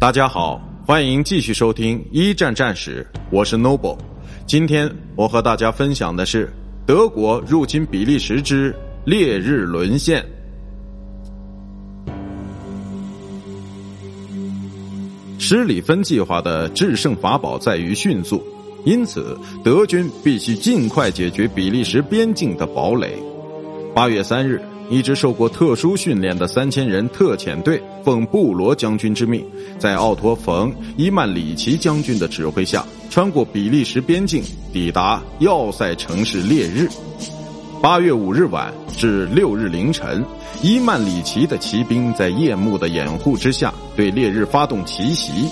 大家好，欢迎继续收听一战战史，我是 Noble。今天我和大家分享的是德国入侵比利时之烈日沦陷。施里芬计划的制胜法宝在于迅速，因此德军必须尽快解决比利时边境的堡垒。八月三日。一支受过特殊训练的三千人特遣队，奉布罗将军之命，在奥托·冯·伊曼里奇将军的指挥下，穿过比利时边境，抵达要塞城市烈日。八月五日晚至六日凌晨，伊曼里奇的骑兵在夜幕的掩护之下，对烈日发动奇袭。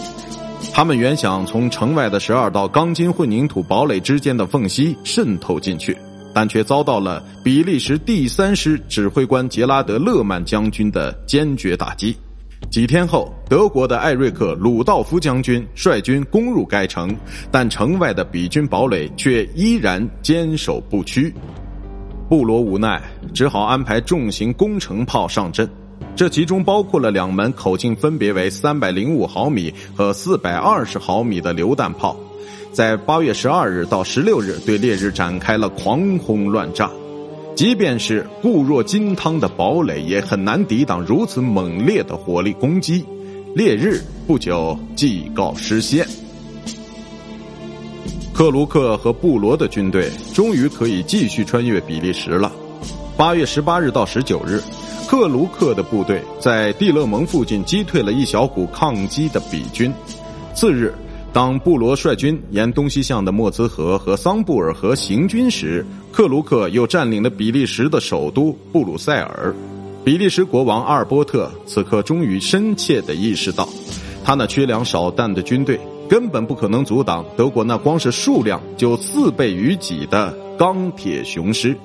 他们原想从城外的十二道钢筋混凝土堡垒之间的缝隙渗透进去。但却遭到了比利时第三师指挥官杰拉德·勒曼将军的坚决打击。几天后，德国的艾瑞克·鲁道夫将军率军攻入该城，但城外的比军堡垒却依然坚守不屈。布罗无奈，只好安排重型攻城炮上阵，这其中包括了两门口径分别为三百零五毫米和四百二十毫米的榴弹炮。在八月十二日到十六日，对烈日展开了狂轰乱炸。即便是固若金汤的堡垒，也很难抵挡如此猛烈的火力攻击。烈日不久即告失陷。克卢克和布罗的军队终于可以继续穿越比利时了。八月十八日到十九日，克卢克的部队在蒂勒蒙附近击退了一小股抗击的比军。次日。当布罗率军沿东西向的莫兹河和桑布尔河行军时，克卢克又占领了比利时的首都布鲁塞尔。比利时国王阿尔波特此刻终于深切地意识到，他那缺粮少弹的军队根本不可能阻挡德国那光是数量就四倍于己的钢铁雄师。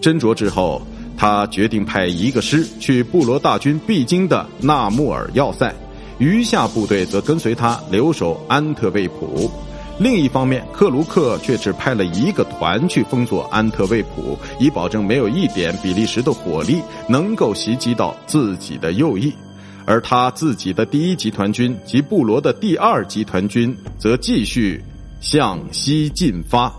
斟酌之后，他决定派一个师去布罗大军必经的纳穆尔要塞。余下部队则跟随他留守安特卫普。另一方面，克卢克却只派了一个团去封锁安特卫普，以保证没有一点比利时的火力能够袭击到自己的右翼。而他自己的第一集团军及布罗的第二集团军则继续向西进发。